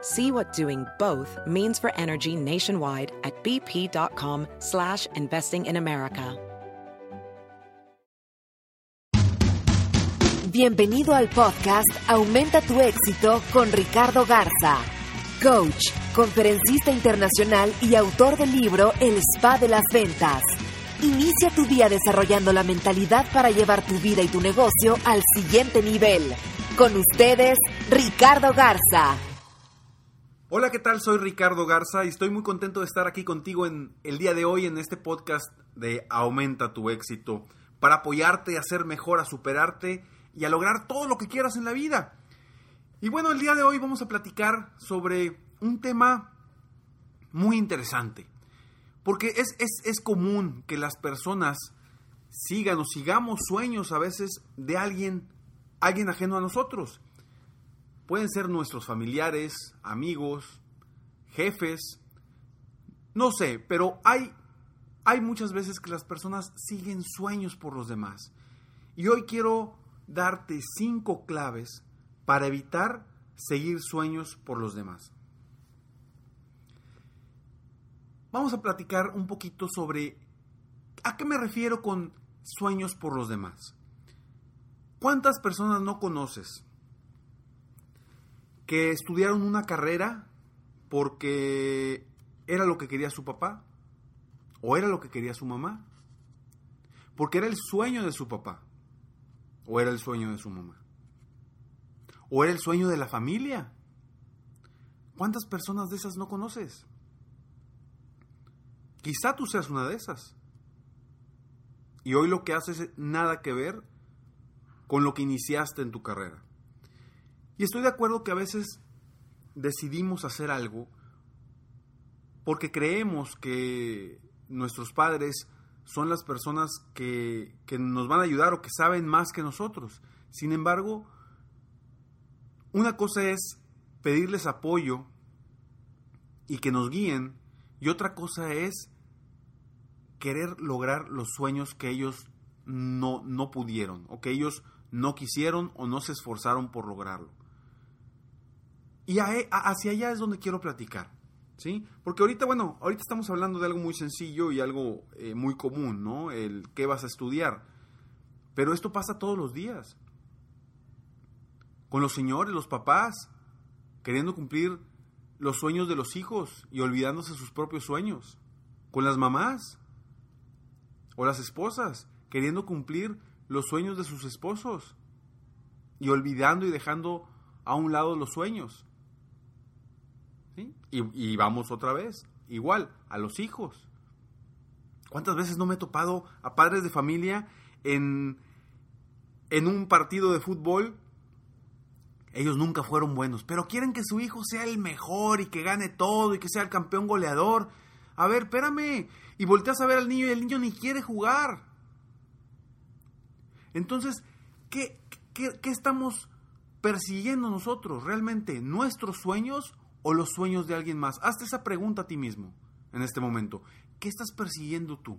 See what doing both means for energy nationwide at bp.com slash investing in America. Bienvenido al podcast Aumenta tu éxito con Ricardo Garza, coach, conferencista internacional y autor del libro El Spa de las Ventas. Inicia tu día desarrollando la mentalidad para llevar tu vida y tu negocio al siguiente nivel. Con ustedes, Ricardo Garza. Hola, ¿qué tal? Soy Ricardo Garza y estoy muy contento de estar aquí contigo en el día de hoy en este podcast de Aumenta tu éxito para apoyarte a ser mejor, a superarte y a lograr todo lo que quieras en la vida. Y bueno, el día de hoy vamos a platicar sobre un tema muy interesante. Porque es, es, es común que las personas sigan o sigamos sueños a veces de alguien, alguien ajeno a nosotros. Pueden ser nuestros familiares, amigos, jefes, no sé, pero hay, hay muchas veces que las personas siguen sueños por los demás. Y hoy quiero darte cinco claves para evitar seguir sueños por los demás. Vamos a platicar un poquito sobre a qué me refiero con sueños por los demás. ¿Cuántas personas no conoces que estudiaron una carrera porque era lo que quería su papá o era lo que quería su mamá? Porque era el sueño de su papá o era el sueño de su mamá o era el sueño de la familia. ¿Cuántas personas de esas no conoces? Quizá tú seas una de esas. Y hoy lo que haces es nada que ver con lo que iniciaste en tu carrera. Y estoy de acuerdo que a veces decidimos hacer algo porque creemos que nuestros padres son las personas que, que, nos van a ayudar o que saben más que nosotros. Sin embargo, una cosa es pedirles apoyo y que nos guíen y otra cosa es querer lograr los sueños que ellos no, no pudieron, o que ellos no quisieron o no se esforzaron por lograrlo. Y hacia allá es donde quiero platicar, ¿sí? Porque ahorita, bueno, ahorita estamos hablando de algo muy sencillo y algo eh, muy común, ¿no? El qué vas a estudiar. Pero esto pasa todos los días. Con los señores, los papás, queriendo cumplir los sueños de los hijos y olvidándose sus propios sueños. Con las mamás o las esposas, queriendo cumplir los sueños de sus esposos y olvidando y dejando a un lado los sueños. Y, vamos otra vez, igual, a los hijos. ¿Cuántas veces no me he topado a padres de familia en, en un partido de fútbol ellos nunca fueron buenos, pero quieren que su hijo sea el mejor y que gane todo y que sea el campeón goleador. A ver, espérame. Y volteas a ver al niño y el niño ni quiere jugar. Entonces, ¿qué, qué, qué estamos persiguiendo nosotros? ¿Realmente nuestros sueños o los sueños de alguien más? Hazte esa pregunta a ti mismo en este momento. ¿Qué estás persiguiendo tú?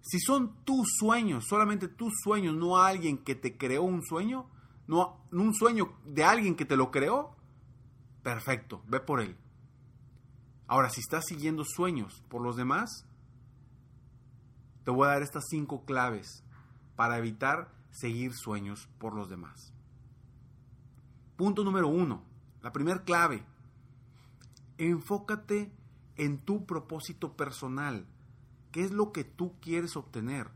Si son tus sueños, solamente tus sueños, no alguien que te creó un sueño, no, un sueño de alguien que te lo creó, perfecto, ve por él. Ahora, si estás siguiendo sueños por los demás, te voy a dar estas cinco claves para evitar seguir sueños por los demás. Punto número uno, la primera clave, enfócate en tu propósito personal. ¿Qué es lo que tú quieres obtener?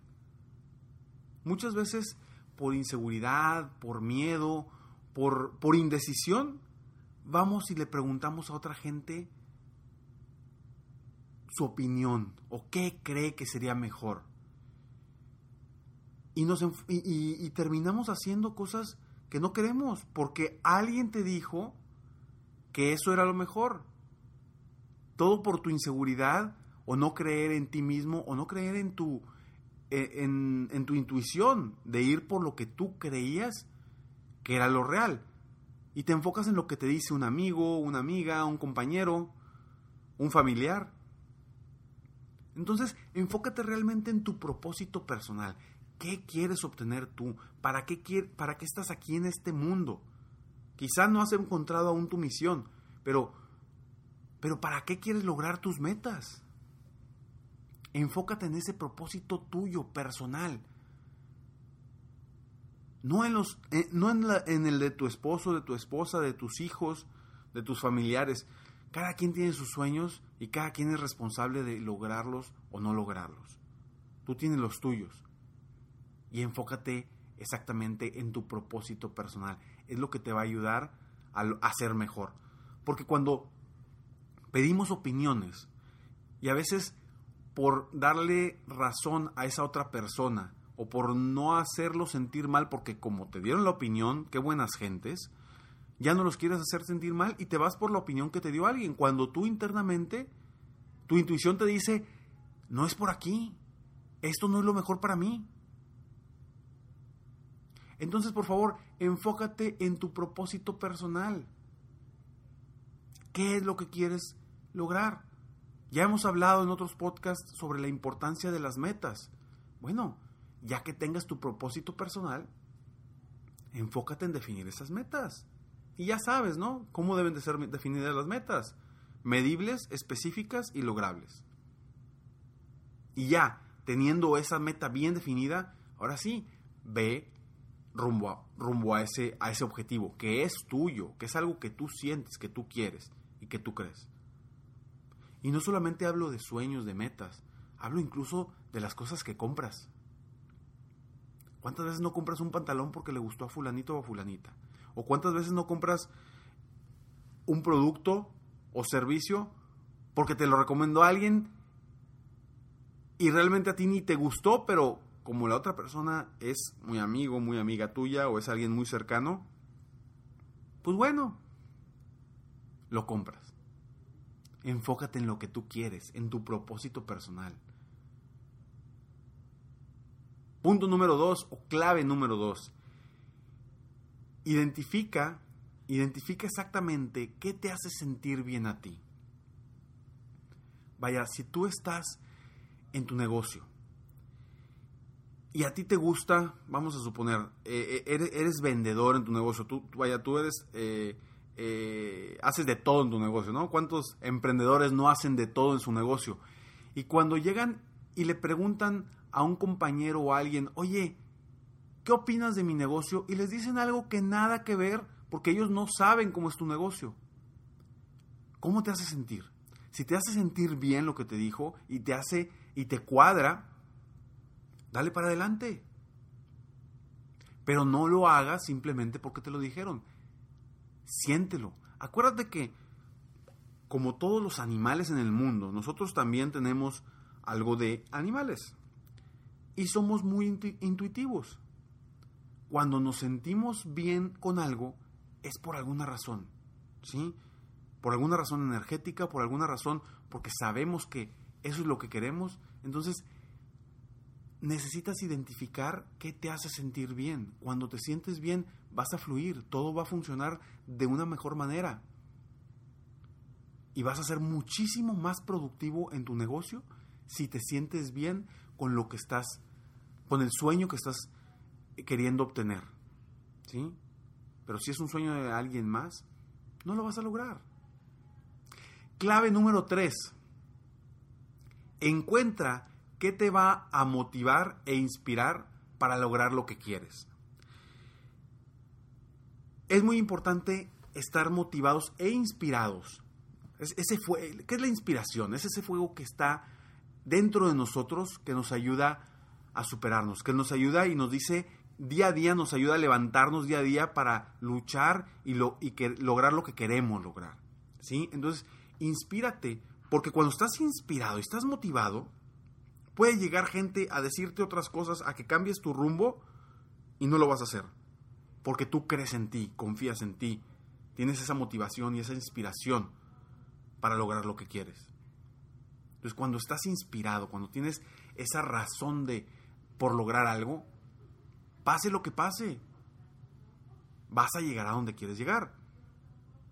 Muchas veces por inseguridad, por miedo, por, por indecisión, vamos y le preguntamos a otra gente su opinión o qué cree que sería mejor. Y, nos, y, terminamos haciendo cosas que no queremos porque alguien te dijo que eso era lo mejor. Todo por tu inseguridad o no creer en ti mismo o no creer en tu, e, en, tu intuición de ir por lo que tú creías que era lo real. Y te enfocas en lo que te dice un amigo, una amiga, un compañero, un familiar. Entonces, enfócate realmente en tu propósito personal. ¿Qué quieres obtener tú? ¿Para qué, ¿Para qué estás aquí en este mundo? Quizá no has encontrado aún tu misión, pero, pero ¿para qué quieres lograr tus metas? Enfócate en ese propósito tuyo, personal. No en, los, eh, no en, en el de tu esposo, de tu esposa, de tus hijos, de tus familiares. Cada quien tiene sus sueños y cada quien es responsable de lograrlos o no lograrlos. Tú tienes los tuyos. Y enfócate exactamente en tu propósito personal. Es lo que te va a ayudar a, ser mejor. Porque cuando pedimos opiniones y a veces por darle razón a esa otra persona o por no hacerlo sentir mal porque como te dieron la opinión, qué buenas gentes, ya no los quieres hacer sentir mal y te vas por la opinión que te dio alguien. Cuando tú internamente, tu intuición te dice, no es por aquí, esto no es lo mejor para mí. Entonces, por favor, enfócate en tu propósito personal. ¿Qué es lo que quieres lograr? Ya hemos hablado en otros podcasts sobre la importancia de las metas. Bueno, ya que tengas tu propósito personal, enfócate en definir esas metas. Y ya sabes, ¿no? ¿Cómo deben de ser definidas las metas? Medibles, específicas y logrables. Y ya, teniendo esa meta bien definida, ahora sí, ve rumbo, a, a ese objetivo, que es tuyo, que es algo que tú sientes, que tú quieres que tú crees. Y no solamente hablo de sueños, de metas, hablo incluso de las cosas que compras. ¿Cuántas veces no compras un pantalón porque le gustó a fulanito o a fulanita? ¿O cuántas veces no compras un producto o servicio porque te lo recomendó alguien y realmente a ti ni te gustó, pero como la otra persona es muy amigo, muy amiga tuya o es alguien muy cercano, pues bueno, lo compras. Enfócate en lo que tú quieres, en tu propósito personal. Punto número dos o clave número dos identifica, identifica exactamente qué te hace sentir bien a ti. Vaya, si tú estás en tu negocio y a ti te gusta, vamos a suponer, eh, eh, eres, vendedor en tu negocio, tú, vaya, tú eres, eh, haces de todo en tu negocio, ¿no? ¿Cuántos emprendedores no hacen de todo en su negocio? Y cuando llegan y le preguntan a un compañero o a alguien, oye, ¿qué opinas de mi negocio? Y les dicen algo que nada que ver porque ellos no saben cómo es tu negocio. ¿Cómo te hace sentir? Si te hace sentir bien lo que te dijo y te hace y te cuadra, dale para adelante. Pero no lo hagas simplemente porque te lo dijeron. Siéntelo. Acuérdate que, como todos los animales en el mundo, nosotros también tenemos algo de animales. Y somos muy intuitivos cuando nos sentimos bien con algo, es por alguna razón, ¿sí? Por alguna razón energética, por alguna razón, porque sabemos que eso es lo que queremos. Entonces, necesitas identificar qué te hace sentir bien. Cuando te sientes bien, vas a fluir, todo va a funcionar de una mejor manera. Y vas a ser muchísimo más productivo en tu negocio si te sientes bien con lo que estás, con el sueño que estás queriendo obtener. ¿Sí? Pero si es un sueño de alguien más, no lo vas a lograr. Clave número 3. Encuentra qué te va a motivar e inspirar para lograr lo que quieres. Es muy importante estar motivados e inspirados. ese fue, ¿Qué es la inspiración? Es ese fuego que está dentro de nosotros que nos ayuda a superarnos, que nos ayuda y nos dice día a día, nos ayuda a levantarnos día a día para luchar y, lo, y que, lograr lo que queremos lograr. ¿sí? Entonces, inspírate, porque cuando estás inspirado y estás motivado, puede llegar gente a decirte otras cosas, a que cambies tu rumbo y no lo vas a hacer. Porque tú crees en ti, confías en ti, tienes esa motivación y esa inspiración para lograr lo que quieres. Entonces, cuando estás inspirado, cuando tienes esa razón de por lograr algo, pase lo que pase, vas a llegar a donde quieres llegar.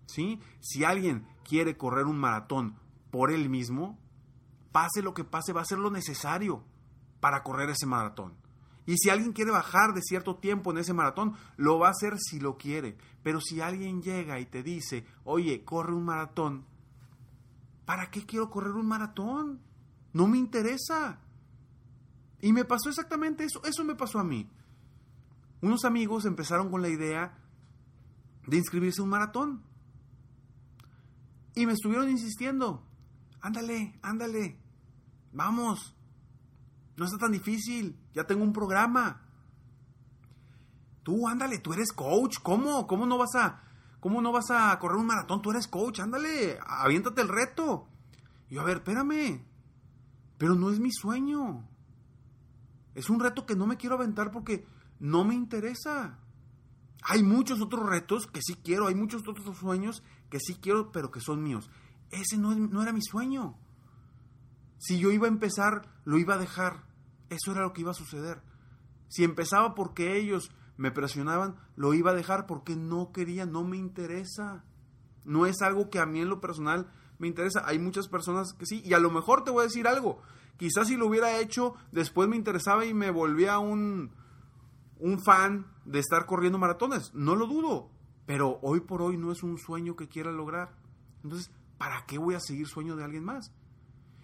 ¿Sí? Si alguien quiere correr un maratón por él mismo, pase lo que pase, va a ser lo necesario para correr ese maratón. Y si alguien quiere bajar de cierto tiempo en ese maratón, lo va a hacer si lo quiere. Pero si alguien llega y te dice, oye, corre un maratón, ¿para qué quiero correr un maratón? No me interesa. Y me pasó exactamente eso, eso me pasó a mí. Unos amigos empezaron con la idea de inscribirse a un maratón. Y me estuvieron insistiendo, ándale, ándale, vamos, no está tan difícil, ya tengo un programa. Tú, ándale, tú eres coach, ¿cómo? ¿Cómo no vas a, cómo no vas a correr un maratón? Tú eres coach, ándale, aviéntate el reto. Y yo, a ver, espérame, pero no es mi sueño. Es un reto que no me quiero aventar porque no me interesa. Hay muchos otros retos que sí quiero, hay muchos otros sueños que sí quiero, pero que son míos. Ese no, no era mi sueño. Si yo iba a empezar, lo iba a dejar. Eso era lo que iba a suceder. Si empezaba porque ellos me presionaban, lo iba a dejar porque no quería, no me interesa. No es algo que a mí en lo personal me interesa. Hay muchas personas que sí, y a lo mejor te voy a decir algo. Quizás si lo hubiera hecho, después me interesaba y me volvía un, un fan de estar corriendo maratones. No lo dudo. Pero hoy por hoy no es un sueño que quiera lograr. Entonces, ¿para qué voy a seguir sueño de alguien más?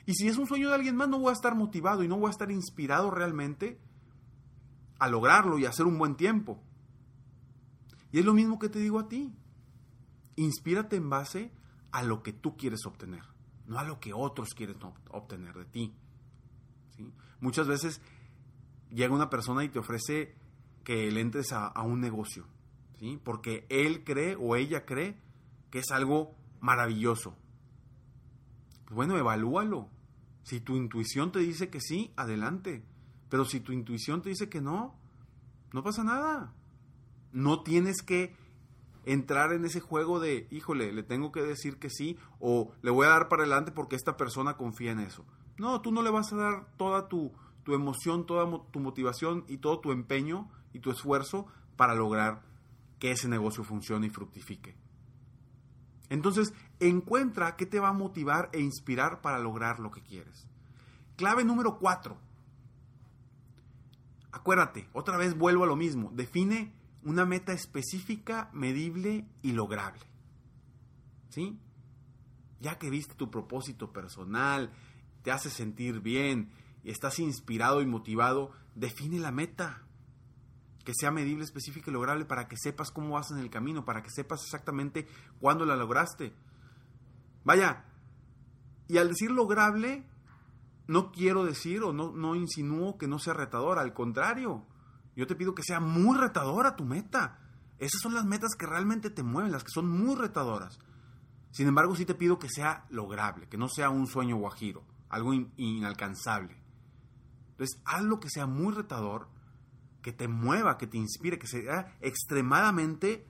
Y si es un sueño de alguien más, no voy a estar motivado y no voy a estar inspirado realmente a lograrlo y a hacer un buen tiempo. Y es lo mismo que te digo a ti. Inspírate en base a lo que tú quieres obtener, no a lo que otros quieren obtener de ti. Muchas veces llega una persona y te ofrece que le entres a un negocio porque él cree o ella cree que es algo maravilloso. Pues bueno, evalúalo. Si tu intuición te dice que sí, adelante. Pero si tu intuición te dice que no, no pasa nada. No tienes que entrar en ese juego de, híjole, le tengo que decir que sí o le voy a dar para adelante porque esta persona confía en eso. No, tú no le vas a dar toda tu, tu emoción, toda tu motivación y todo tu empeño y tu esfuerzo para lograr que ese negocio funcione y fructifique. Entonces, encuentra qué te va a motivar e inspirar para lograr lo que quieres. Clave número cuatro. Acuérdate, otra vez vuelvo a lo mismo. Define una meta específica, medible y lograble. ¿Sí? Ya que viste tu propósito personal, te hace sentir bien y estás inspirado y motivado, define la meta que sea medible, específica y lograble para que sepas cómo vas en el camino, para que sepas exactamente cuándo la lograste. Vaya, y al decir lograble, no quiero decir o no, no insinúo que no sea retadora, al contrario, yo te pido que sea muy retadora tu meta. Esas son las metas que realmente te mueven, las que son muy retadoras. Sin embargo, sí te pido que sea lograble, que no sea un sueño guajiro, algo inalcanzable. Entonces, haz lo que sea muy retador que te mueva, que te inspire, que sea extremadamente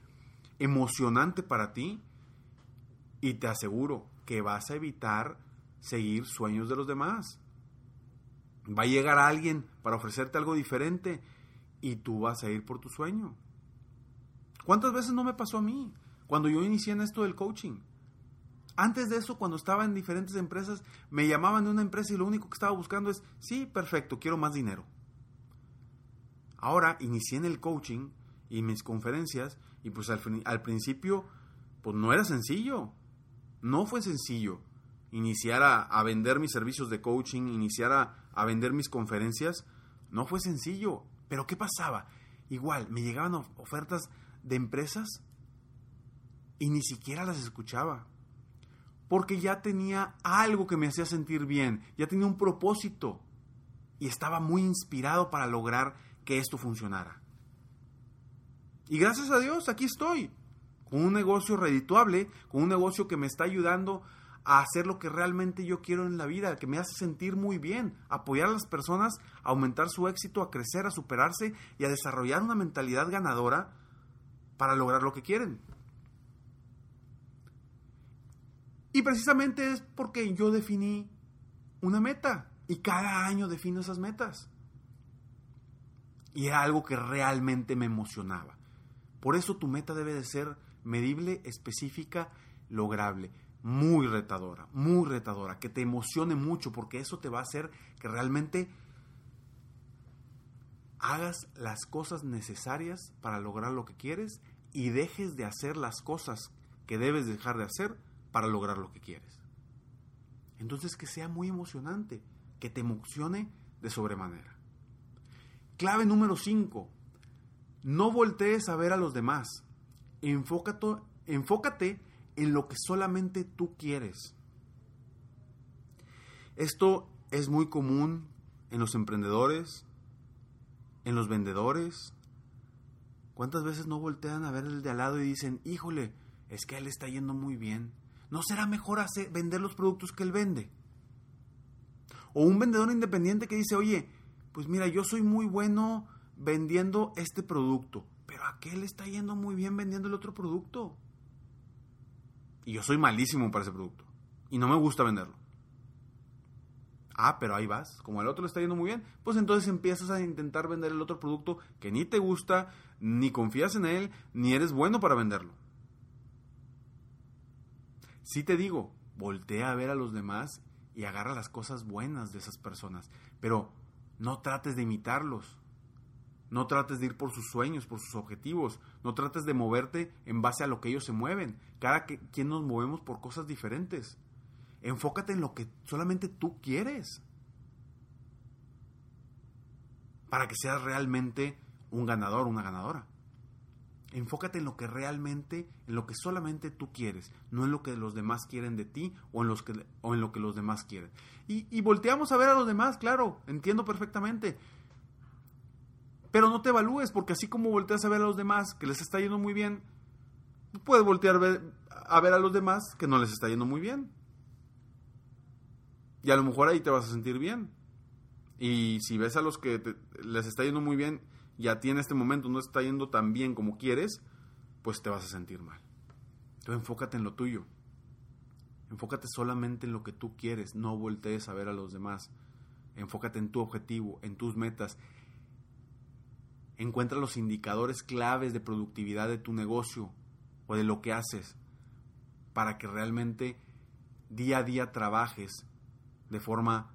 emocionante para ti. Y te aseguro que vas a evitar seguir sueños de los demás. Va a llegar alguien para ofrecerte algo diferente y tú vas a ir por tu sueño. ¿Cuántas veces no me pasó a mí cuando yo inicié en esto del coaching? Antes de eso, cuando estaba en diferentes empresas, me llamaban de una empresa y lo único que estaba buscando es, sí, perfecto, quiero más dinero. Ahora inicié en el coaching y mis conferencias y pues al, principio pues no era sencillo. No fue sencillo iniciar a, vender mis servicios de coaching, iniciar a, vender mis conferencias. No fue sencillo. Pero ¿qué pasaba? Igual, me llegaban ofertas de empresas y ni siquiera las escuchaba. porque ya tenía algo que me hacía sentir bien, ya tenía un propósito y estaba muy inspirado para lograr que esto funcionara. Y gracias a Dios, aquí estoy, con un negocio redituable, con un negocio que me está ayudando a hacer lo que realmente yo quiero en la vida, que me hace sentir muy bien, apoyar a las personas a aumentar su éxito, a crecer, a superarse y a desarrollar una mentalidad ganadora para lograr lo que quieren. Y precisamente es porque yo definí una meta y cada año defino esas metas. Y era algo que realmente me emocionaba. Por eso tu meta debe de ser medible, específica, lograble, muy retadora, muy retadora, que te emocione mucho porque eso te va a hacer que realmente hagas las cosas necesarias para lograr lo que quieres y dejes de hacer las cosas que debes dejar de hacer para lograr lo que quieres. Entonces que sea muy emocionante, que te emocione de sobremanera. Clave número 5. No voltees a ver a los demás. Enfócate, en lo que solamente tú quieres. Esto es muy común en los emprendedores, en los vendedores. ¿Cuántas veces no voltean a ver el de al lado y dicen, híjole, es que él está yendo muy bien? ¿No será mejor hacer, vender los productos que él vende? O un vendedor independiente que dice, oye, pues mira, yo soy muy bueno vendiendo este producto, pero a qué le está yendo muy bien vendiendo el otro producto. Y yo soy malísimo para ese producto. Y no me gusta venderlo. Ah, pero ahí vas. Como al otro le está yendo muy bien, pues entonces empiezas a intentar vender el otro producto que ni te gusta, ni confías en él, ni eres bueno para venderlo. Sí te digo, voltea a ver a los demás y agarra las cosas buenas de esas personas, pero no trates de imitarlos. No trates de ir por sus sueños, por sus objetivos. No trates de moverte en base a lo que ellos se mueven. Cada quien nos movemos por cosas diferentes. Enfócate en lo que solamente tú quieres. Para que seas realmente un ganador, una ganadora. Enfócate en lo que realmente, en lo que solamente tú quieres, no en lo que los demás quieren de ti o en, que, en lo que los demás quieren. Y, y volteamos a ver a los demás, claro, entiendo perfectamente. Pero no te evalúes, porque así como volteas a ver a los demás que les está yendo muy bien, puedes voltear a ver, a ver a los demás que no les está yendo muy bien. Y a lo mejor ahí te vas a sentir bien. Y si ves a los que les está yendo muy bien y a ti en este momento no está yendo tan bien como quieres, pues te vas a sentir mal. Entonces enfócate en lo tuyo. Enfócate solamente en lo que tú quieres, no voltees a ver a los demás. Enfócate en tu objetivo, en tus metas. Encuentra los indicadores claves de productividad de tu negocio o de lo que haces para que realmente día a día trabajes de forma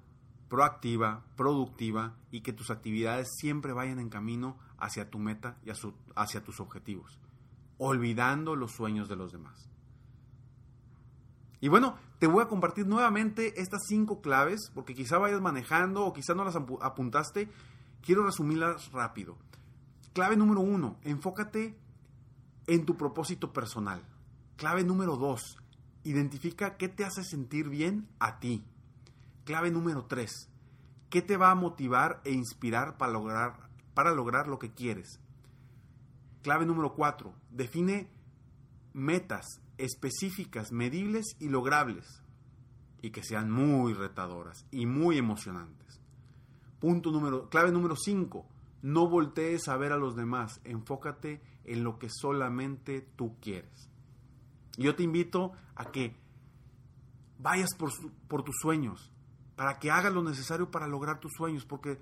proactiva, productiva y que tus actividades siempre vayan en camino hacia tu meta y hacia tus objetivos, olvidando los sueños de los demás. Y bueno, te voy a compartir nuevamente estas cinco claves, porque quizá vayas manejando o quizá no las apuntaste. Quiero resumirlas rápido. Clave número uno, enfócate en tu propósito personal. Clave número dos, identifica qué te hace sentir bien a ti. Clave número 3. ¿Qué te va a motivar e inspirar para lograr, para lograr lo que quieres? Clave número 4. Define metas específicas, medibles y logrables y que sean muy retadoras y muy emocionantes. Punto número, clave número 5. No voltees a ver a los demás, enfócate en lo que solamente tú quieres. Yo te invito a que vayas por, por tus sueños, para que hagas lo necesario para lograr tus sueños, porque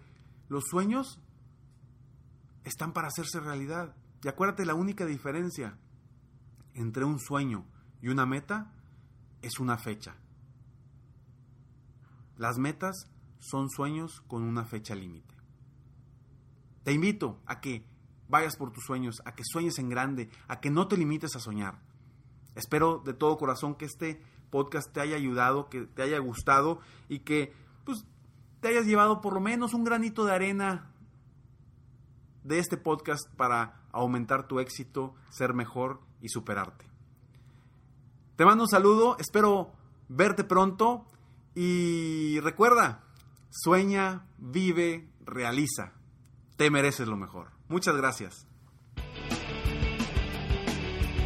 los sueños están para hacerse realidad. Y acuérdate, la única diferencia entre un sueño y una meta es una fecha. Las metas son sueños con una fecha límite. Te invito a que vayas por tus sueños, a que sueñes en grande, a que no te limites a soñar. Espero de todo corazón que este podcast te haya ayudado, que te haya gustado y que pues te hayas llevado por lo menos un granito de arena de este podcast para aumentar tu éxito, ser mejor y superarte. Te mando un saludo, espero verte pronto y recuerda, sueña, vive, realiza. Te mereces lo mejor. Muchas gracias.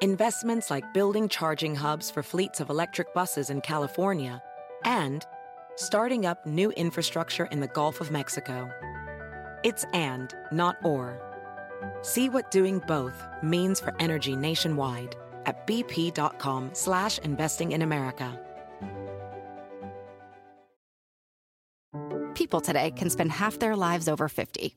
investments like building charging hubs for fleets of electric buses in California, and starting up new infrastructure in the Gulf of Mexico. It's and, not or. See what doing both means for energy nationwide at bp.com slash investing in America. People today can spend half their lives over 50.